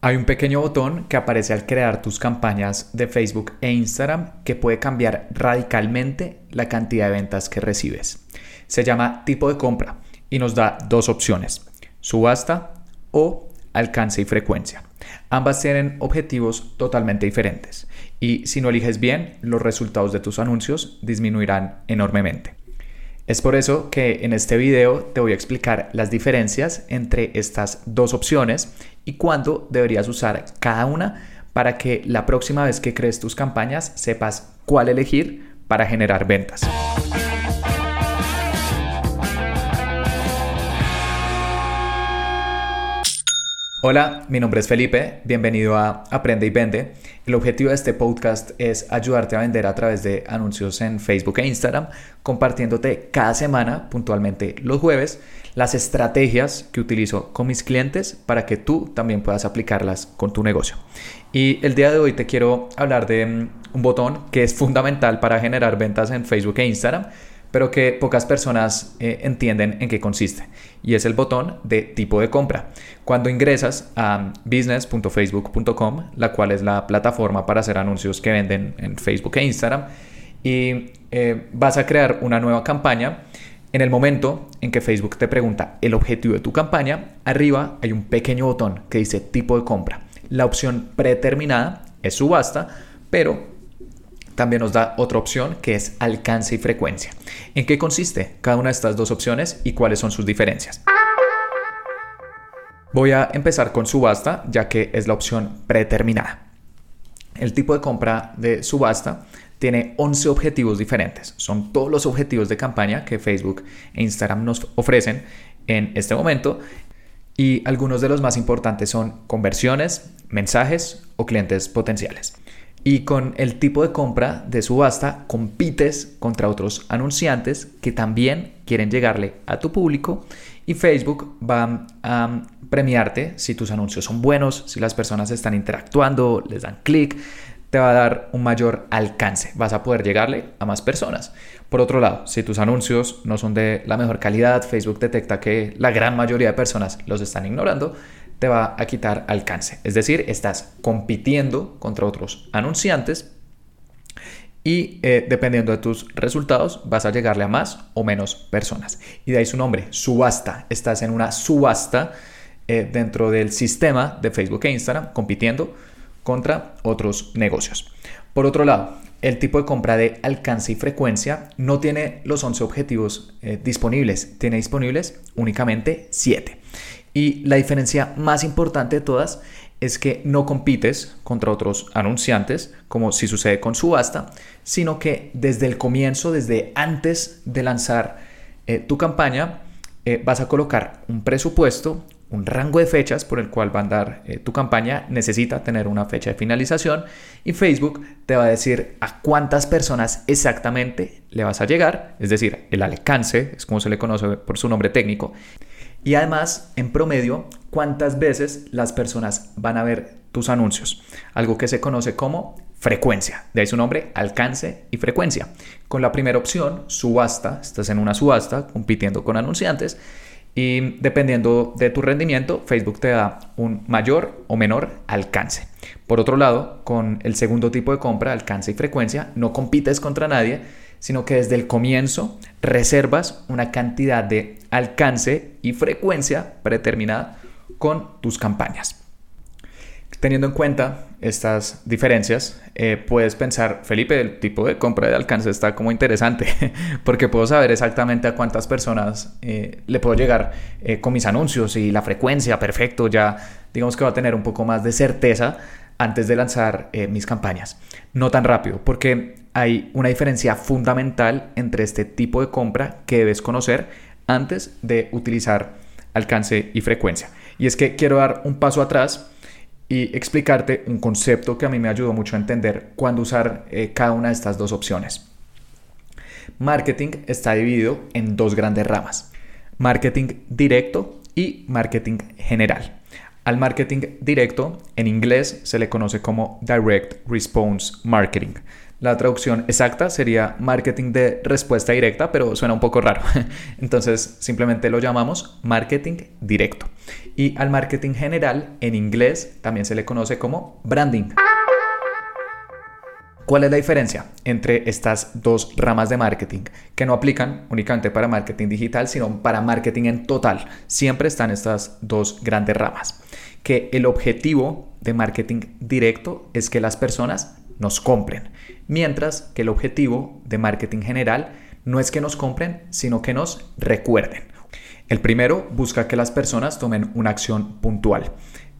Hay un pequeño botón que aparece al crear tus campañas de Facebook e Instagram que puede cambiar radicalmente la cantidad de ventas que recibes. Se llama tipo de compra y nos da dos opciones, subasta o alcance y frecuencia. Ambas tienen objetivos totalmente diferentes y si no eliges bien, los resultados de tus anuncios disminuirán enormemente. Es por eso que en este video te voy a explicar las diferencias entre estas dos opciones y cuándo deberías usar cada una para que la próxima vez que crees tus campañas sepas cuál elegir para generar ventas. Hola, mi nombre es Felipe, bienvenido a Aprende y Vende. El objetivo de este podcast es ayudarte a vender a través de anuncios en Facebook e Instagram, compartiéndote cada semana, puntualmente los jueves, las estrategias que utilizo con mis clientes para que tú también puedas aplicarlas con tu negocio. Y el día de hoy te quiero hablar de mm, un botón que es fundamental para generar ventas en Facebook e Instagram pero que pocas personas eh, entienden en qué consiste. Y es el botón de tipo de compra. Cuando ingresas a business.facebook.com, la cual es la plataforma para hacer anuncios que venden en Facebook e Instagram, y eh, vas a crear una nueva campaña, en el momento en que Facebook te pregunta el objetivo de tu campaña, arriba hay un pequeño botón que dice tipo de compra. La opción predeterminada es subasta, pero también nos da otra opción que es alcance y frecuencia. ¿En qué consiste cada una de estas dos opciones y cuáles son sus diferencias? Voy a empezar con subasta ya que es la opción predeterminada. El tipo de compra de subasta tiene 11 objetivos diferentes. Son todos los objetivos de campaña que Facebook e Instagram nos ofrecen en este momento y algunos de los más importantes son conversiones, mensajes o clientes potenciales. Y con el tipo de compra de subasta compites contra otros anunciantes que también quieren llegarle a tu público y Facebook va a premiarte si tus anuncios son buenos, si las personas están interactuando, les dan clic, te va a dar un mayor alcance, vas a poder llegarle a más personas. Por otro lado, si tus anuncios no son de la mejor calidad, Facebook detecta que la gran mayoría de personas los están ignorando, te va a quitar alcance. Es decir, estás compitiendo contra otros anunciantes y eh, dependiendo de tus resultados vas a llegarle a más o menos personas. Y de ahí su nombre, subasta. Estás en una subasta eh, dentro del sistema de Facebook e Instagram compitiendo contra otros negocios. Por otro lado, el tipo de compra de alcance y frecuencia no tiene los 11 objetivos eh, disponibles, tiene disponibles únicamente 7. Y la diferencia más importante de todas es que no compites contra otros anunciantes, como si sucede con subasta, sino que desde el comienzo, desde antes de lanzar eh, tu campaña, eh, vas a colocar un presupuesto, un rango de fechas por el cual va a andar eh, tu campaña, necesita tener una fecha de finalización y Facebook te va a decir a cuántas personas exactamente le vas a llegar, es decir, el alcance, es como se le conoce por su nombre técnico, y además, en promedio, cuántas veces las personas van a ver tus anuncios. Algo que se conoce como frecuencia. De ahí su nombre, alcance y frecuencia. Con la primera opción, subasta, estás en una subasta compitiendo con anunciantes y dependiendo de tu rendimiento, Facebook te da un mayor o menor alcance. Por otro lado, con el segundo tipo de compra, alcance y frecuencia, no compites contra nadie, sino que desde el comienzo reservas una cantidad de alcance y frecuencia predeterminada con tus campañas. Teniendo en cuenta estas diferencias, eh, puedes pensar, Felipe, el tipo de compra de alcance está como interesante, porque puedo saber exactamente a cuántas personas eh, le puedo llegar eh, con mis anuncios y la frecuencia, perfecto, ya digamos que va a tener un poco más de certeza antes de lanzar mis campañas. No tan rápido, porque hay una diferencia fundamental entre este tipo de compra que debes conocer antes de utilizar alcance y frecuencia. Y es que quiero dar un paso atrás y explicarte un concepto que a mí me ayudó mucho a entender cuándo usar eh, cada una de estas dos opciones. Marketing está dividido en dos grandes ramas. Marketing directo y marketing general. Al marketing directo, en inglés se le conoce como Direct Response Marketing. La traducción exacta sería marketing de respuesta directa, pero suena un poco raro. Entonces simplemente lo llamamos marketing directo. Y al marketing general en inglés también se le conoce como branding. ¿Cuál es la diferencia entre estas dos ramas de marketing que no aplican únicamente para marketing digital, sino para marketing en total? Siempre están estas dos grandes ramas. Que el objetivo de marketing directo es que las personas nos compren, mientras que el objetivo de marketing general no es que nos compren, sino que nos recuerden. El primero busca que las personas tomen una acción puntual,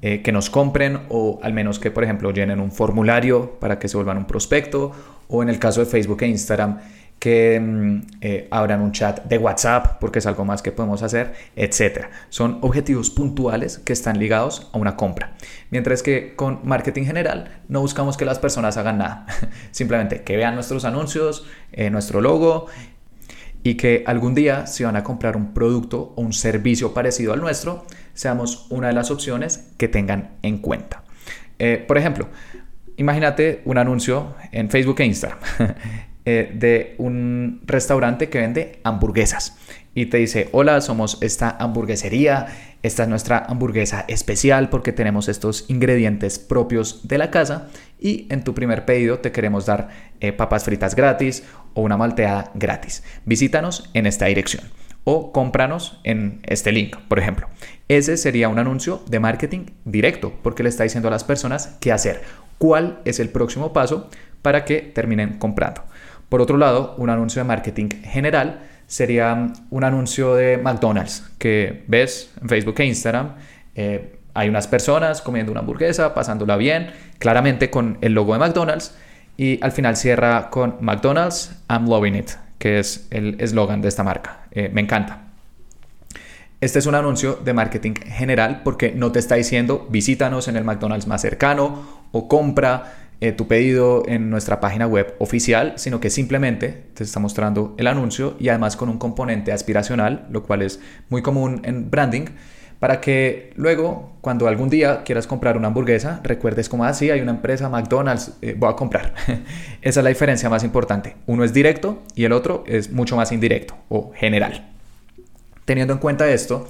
eh, que nos compren o al menos que, por ejemplo, llenen un formulario para que se vuelvan un prospecto o en el caso de Facebook e Instagram, que mm, eh, abran un chat de WhatsApp, porque es algo más que podemos hacer, etc. Son objetivos puntuales que están ligados a una compra. Mientras que con marketing general no buscamos que las personas hagan nada, simplemente que vean nuestros anuncios, eh, nuestro logo y que algún día si van a comprar un producto o un servicio parecido al nuestro, seamos una de las opciones que tengan en cuenta. Eh, por ejemplo, imagínate un anuncio en Facebook e Instagram Eh, de un restaurante que vende hamburguesas y te dice, hola, somos esta hamburguesería, esta es nuestra hamburguesa especial porque tenemos estos ingredientes propios de la casa y en tu primer pedido te queremos dar eh, papas fritas gratis o una malteada gratis. Visítanos en esta dirección o cómpranos en este link, por ejemplo. Ese sería un anuncio de marketing directo porque le está diciendo a las personas qué hacer, cuál es el próximo paso para que terminen comprando. Por otro lado, un anuncio de marketing general sería un anuncio de McDonald's que ves en Facebook e Instagram. Eh, hay unas personas comiendo una hamburguesa, pasándola bien, claramente con el logo de McDonald's. Y al final cierra con McDonald's, I'm loving it, que es el eslogan de esta marca. Eh, me encanta. Este es un anuncio de marketing general porque no te está diciendo visítanos en el McDonald's más cercano o compra eh, tu pedido en nuestra página web oficial, sino que simplemente te está mostrando el anuncio y además con un componente aspiracional, lo cual es muy común en branding, para que luego, cuando algún día quieras comprar una hamburguesa, recuerdes como así, ah, hay una empresa McDonald's, eh, voy a comprar. Esa es la diferencia más importante. Uno es directo y el otro es mucho más indirecto o general. Teniendo en cuenta esto,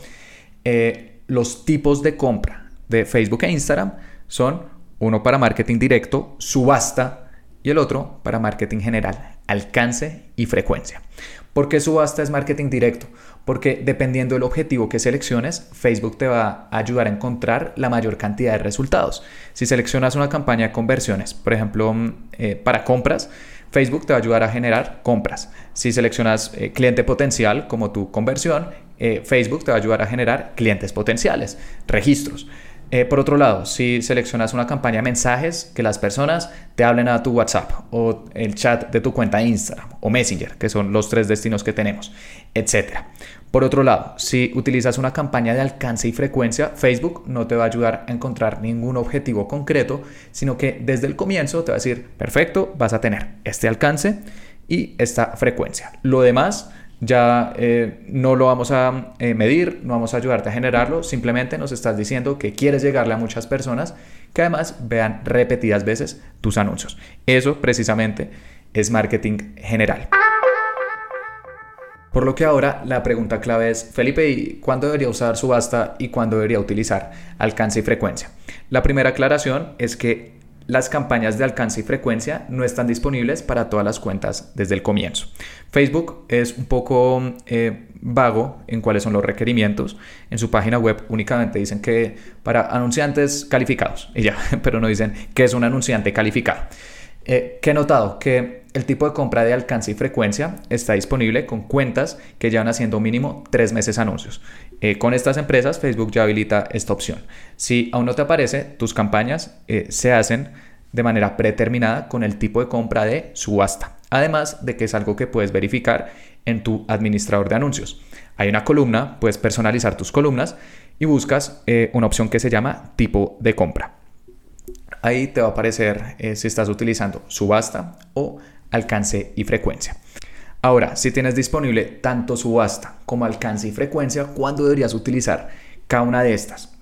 eh, los tipos de compra de Facebook e Instagram son uno para marketing directo, subasta, y el otro para marketing general, alcance y frecuencia. ¿Por qué subasta es marketing directo? Porque dependiendo del objetivo que selecciones, Facebook te va a ayudar a encontrar la mayor cantidad de resultados. Si seleccionas una campaña de conversiones, por ejemplo, mm, eh, para compras, Facebook te va a ayudar a generar compras. Si seleccionas eh, cliente potencial como tu conversión, eh, Facebook te va a ayudar a generar clientes potenciales, registros. Eh, por otro lado, si seleccionas una campaña de mensajes, que las personas te hablen a tu WhatsApp o el chat de tu cuenta Instagram o Messenger, que son los tres destinos que tenemos, etc. Por otro lado, si utilizas una campaña de alcance y frecuencia, Facebook no te va a ayudar a encontrar ningún objetivo concreto, sino que desde el comienzo te va a decir, perfecto, vas a tener este alcance y esta frecuencia. Lo demás ya eh, no lo vamos a eh, medir, no vamos a ayudarte a generarlo, simplemente nos estás diciendo que quieres llegarle a muchas personas que además vean repetidas veces tus anuncios. Eso precisamente es marketing general. Por lo que ahora la pregunta clave es, Felipe, ¿cuándo debería usar subasta y cuándo debería utilizar alcance y frecuencia? La primera aclaración es que las campañas de alcance y frecuencia no están disponibles para todas las cuentas desde el comienzo. Facebook es un poco eh, vago en cuáles son los requerimientos. En su página web únicamente dicen que para anunciantes calificados y ya, pero no dicen que es un anunciante calificado. Eh, he notado que el tipo de compra de alcance y frecuencia está disponible con cuentas que llevan haciendo mínimo tres meses anuncios. Eh, con estas empresas Facebook ya habilita esta opción. Si aún no te aparece, tus campañas eh, se hacen de manera predeterminada con el tipo de compra de subasta. Además de que es algo que puedes verificar en tu administrador de anuncios. Hay una columna, puedes personalizar tus columnas y buscas una opción que se llama tipo de compra. Ahí te va a aparecer eh, si estás utilizando subasta o alcance y frecuencia. Ahora, si tienes disponible tanto subasta como alcance y frecuencia, ¿cuándo deberías utilizar cada una de estas?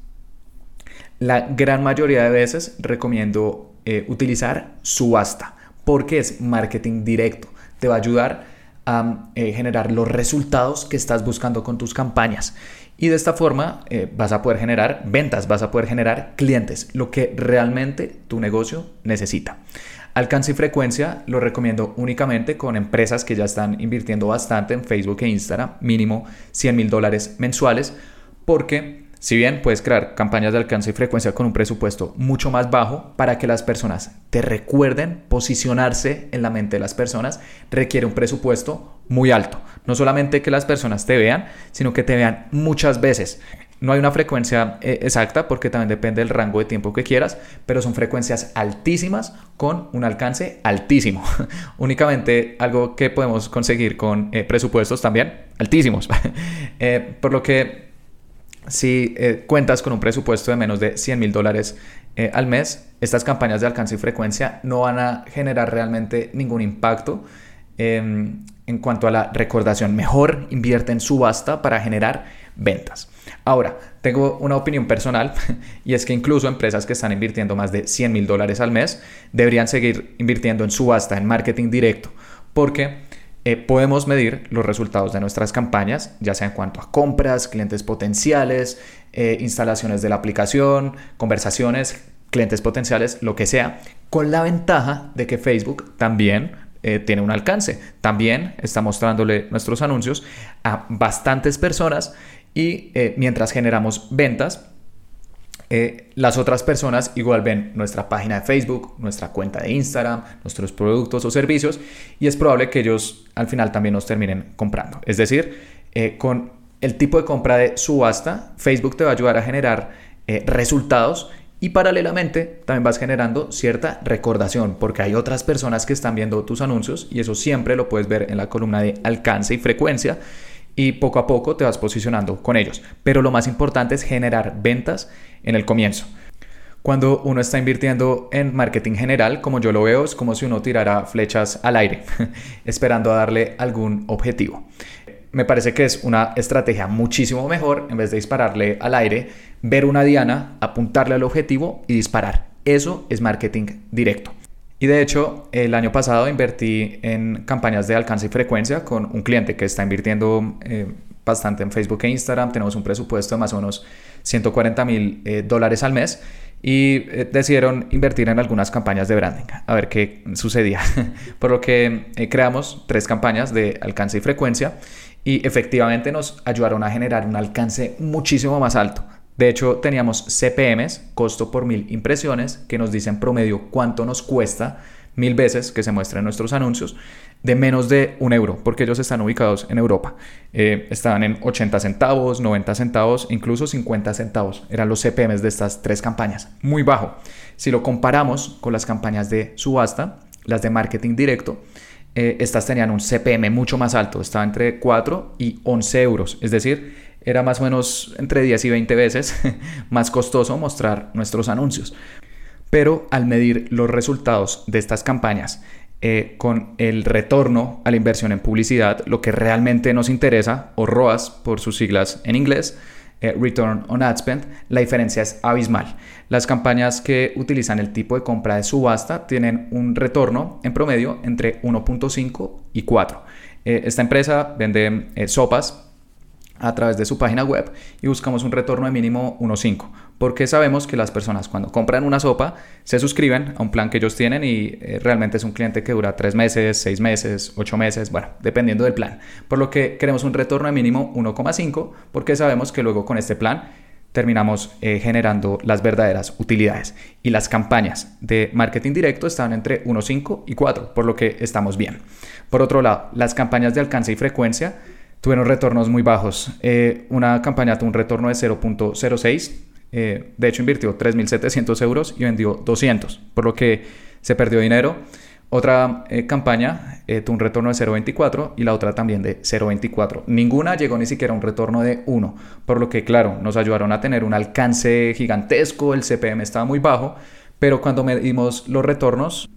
La gran mayoría de veces recomiendo eh, utilizar subasta. porque es marketing directo. Te va a ayudar a eh, generar los resultados que estás buscando con tus campañas. Y de esta forma eh, vas a poder generar ventas, vas a poder generar clientes, lo que realmente tu negocio necesita. Alcance y frecuencia lo recomiendo únicamente con empresas que ya están invirtiendo bastante en Facebook e Instagram, mínimo 100 mil dólares mensuales, porque si bien puedes crear campañas de alcance y frecuencia con un presupuesto mucho más bajo para que las personas te recuerden, posicionarse en la mente de las personas requiere un presupuesto muy alto. No solamente que las personas te vean, sino que te vean muchas veces. No hay una frecuencia eh, exacta porque también depende del rango de tiempo que quieras, pero son frecuencias altísimas con un alcance altísimo. Únicamente algo que podemos conseguir con eh, presupuestos también altísimos. Eh, por lo que si cuentas con un presupuesto de menos de 100 mil dólares al mes, estas campañas de alcance y frecuencia no van a generar realmente ningún impacto em, en cuanto a la recordación. Mejor invierte en subasta para generar ventas. Ahora, tengo una opinión personal y es que incluso empresas que están invirtiendo más de 100 mil dólares al mes deberían seguir invirtiendo en subasta, en marketing directo, porque eh, podemos medir los resultados de nuestras campañas, ya sea en cuanto a compras, clientes potenciales, eh, instalaciones de la aplicación, conversaciones, clientes potenciales, lo que sea, con la ventaja de que Facebook también eh, tiene un alcance. También está mostrándole nuestros anuncios a bastantes personas y eh, mientras generamos ventas, eh, las otras personas igual ven nuestra página de Facebook, nuestra cuenta de Instagram, nuestros productos o servicios y es probable que ellos al final también nos terminen comprando. Es decir, eh, con el tipo de compra de subasta, Facebook te va a ayudar a generar resultados y paralelamente también vas generando cierta recordación porque hay otras personas que están viendo tus anuncios y eso siempre lo puedes ver en la columna de alcance y frecuencia y poco a poco te vas posicionando con ellos. Pero lo más importante es generar ventas en el comienzo. Cuando uno está invirtiendo en marketing general, como yo lo veo, es como si uno tirara flechas al aire, esperando a darle algún objetivo. Me parece que es una estrategia muchísimo mejor, en vez de dispararle al aire, ver una diana, apuntarle al objetivo y disparar. Eso es marketing directo. Y de hecho, el año pasado invertí en campañas de alcance y frecuencia con un cliente que está invirtiendo eh, bastante en Facebook e Instagram. Tenemos un presupuesto de más o menos 140 mil eh, dólares al mes y eh, decidieron invertir en algunas campañas de branding, a ver qué sucedía. Por lo que creamos tres campañas de alcance y frecuencia y efectivamente nos ayudaron a generar un alcance muchísimo más alto. De hecho, teníamos CPMs, costo por mil impresiones, que nos dicen promedio cuánto nos cuesta mil veces que se muestren nuestros anuncios, de menos de un euro, porque ellos están ubicados en Europa. Eh, estaban en 80 centavos, 90 centavos, incluso 50 centavos. Eran los CPMs de estas tres campañas. Muy bajo. Si lo comparamos con las campañas de subasta, las de marketing directo, eh, estas tenían un CPM mucho más alto. Estaba entre 4 y 11 euros. Es decir, era más o menos entre 10 y 20 veces más costoso mostrar nuestros anuncios. Pero al medir los resultados de estas campañas eh, con el retorno a la inversión en publicidad, lo que realmente nos interesa, o ROAS por sus siglas en inglés, eh, Return on Ad Spend, la diferencia es abismal. Las campañas que utilizan el tipo de compra de subasta tienen un retorno en promedio entre 1.5 y 4. Eh, esta empresa vende sopas a través de su página web y buscamos un retorno de mínimo 1.5 porque sabemos que las personas cuando compran una sopa se suscriben a un plan que ellos tienen y eh, realmente es un cliente que dura 3 meses, 6 meses, 8 meses, bueno, dependiendo del plan. Por lo que queremos un retorno de mínimo 1,5 porque sabemos que luego con este plan terminamos eh, generando las verdaderas utilidades. Y las campañas de marketing directo están entre 1.5 y 4, por lo que estamos bien. Por otro lado, las campañas de alcance y frecuencia tuvieron retornos muy bajos. Eh, una campaña tuvo un retorno de 0.06. Eh, de hecho, invirtió 3.700 euros y vendió 200, por lo que se perdió dinero. Otra eh, campaña tuvo un retorno de 0.24 y la otra también de 0.24. Ninguna llegó ni siquiera a un retorno de 1, por lo que, claro, nos ayudaron a tener un alcance gigantesco, el CPM estaba muy bajo, pero cuando medimos los retornos,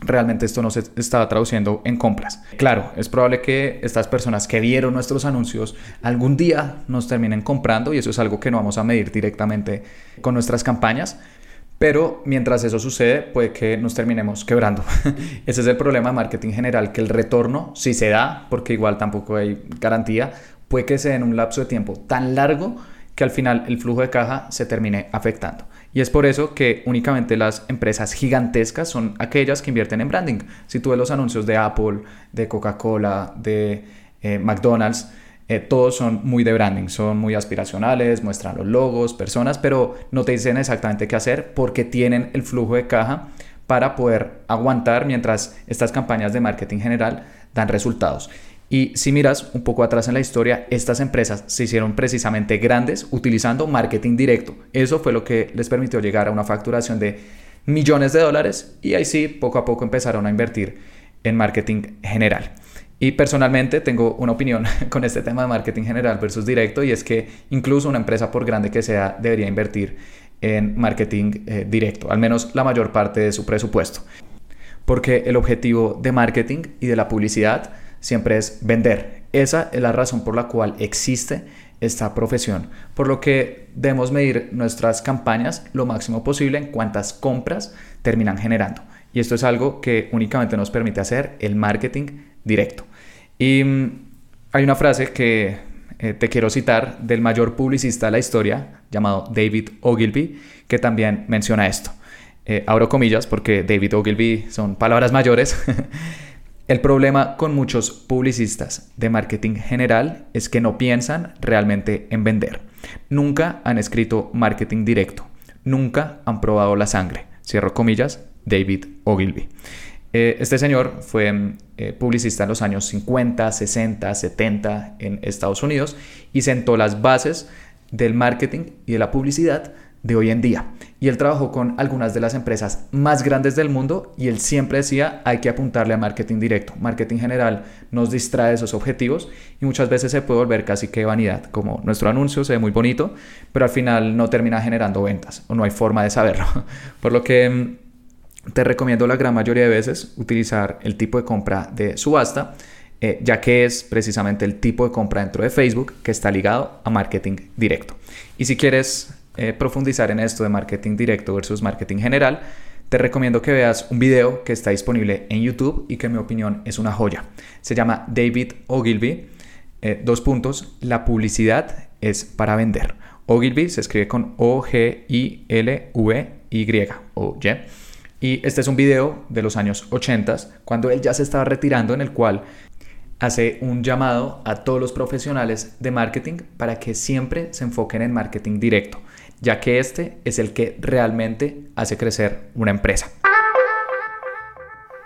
realmente esto no se estaba traduciendo en compras. Claro, es probable que estas personas que vieron nuestros anuncios algún día nos terminen comprando y eso es algo que no vamos a medir directamente con nuestras campañas, Pero mientras eso sucede, puede que nos terminemos quebrando. Ese es el problema de marketing general, que el retorno, si se da, porque igual tampoco hay garantía, puede que sea en un lapso de tiempo tan largo que al final el flujo de caja se termine afectando. Y es por eso que únicamente las empresas gigantescas son aquellas que invierten en branding. Si tú ves los anuncios de Apple, de Coca-Cola, de eh, McDonald's, eh, todos son muy de branding, son muy aspiracionales, muestran los logos, personas, pero no te dicen exactamente qué hacer porque tienen el flujo de caja para poder aguantar mientras estas campañas de marketing general dan resultados. Y si miras un poco atrás en la historia, estas empresas se hicieron precisamente grandes utilizando marketing directo. Eso fue lo que les permitió llegar a una facturación de millones de dólares y ahí sí, poco a poco empezaron a invertir en marketing general. Y personalmente tengo una opinión con este tema de marketing general versus directo y es que incluso una empresa por grande que sea debería invertir en marketing eh, directo, al menos la mayor parte de su presupuesto. Porque el objetivo de marketing y de la publicidad siempre es vender. Esa es la razón por la cual existe esta profesión, por lo que debemos medir nuestras campañas lo máximo posible en cuántas compras terminan generando. Y esto es algo que únicamente nos permite hacer el marketing directo. Y mm, hay una frase que eh, te quiero citar del mayor publicista de la historia, llamado David Ogilvy, que también menciona esto. Eh, abro comillas porque David Ogilvy son palabras mayores. El problema con muchos publicistas de marketing general es que no piensan realmente en vender. Nunca han escrito marketing directo. Nunca han probado la sangre. Cierro comillas, David Ogilvy. Eh, este señor fue eh, publicista en los años 50, 60, 70 en Estados Unidos y sentó las bases del marketing y de la publicidad de hoy en día. Y él trabajó con algunas de las empresas más grandes del mundo y él siempre decía hay que apuntarle a marketing directo. Marketing general nos distrae de esos objetivos y muchas veces se puede volver casi que vanidad, como nuestro anuncio se ve muy bonito, pero al final no termina generando ventas o no hay forma de saberlo. Por lo que mm, te recomiendo la gran mayoría de veces utilizar el tipo de compra de subasta. Eh, ya que es precisamente el tipo de compra dentro de Facebook que está ligado a marketing directo. Y si quieres eh, profundizar en esto de marketing directo versus marketing general, te recomiendo que veas un video que está disponible en YouTube y que en mi opinión es una joya. Se llama David Ogilvy. Eh, dos puntos. La publicidad es para vender. Ogilvy se escribe con O-G-I-L-V-Y o Y. Y este es un video de los años 80, cuando él ya se estaba retirando, en el cual hace un llamado a todos los profesionales de marketing para que siempre se enfoquen en marketing directo ya que este es el que realmente hace crecer una empresa.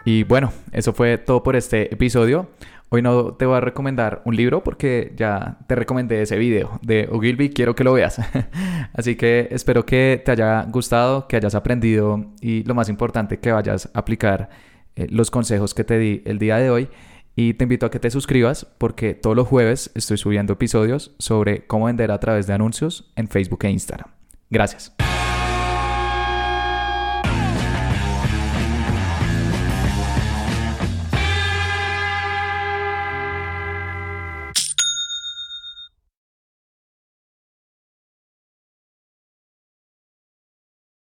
Y bueno, eso fue todo por este episodio. Hoy no te voy a recomendar un libro porque ya te recomendé ese video de Ogilvy, quiero que lo veas. Así que espero que te haya gustado, que hayas aprendido y lo más importante, que vayas a aplicar eh, los consejos que te di el día de hoy. Y te invito a que te suscribas porque todos los jueves estoy subiendo episodios sobre cómo vender a través de anuncios en Facebook e Instagram. Gracias.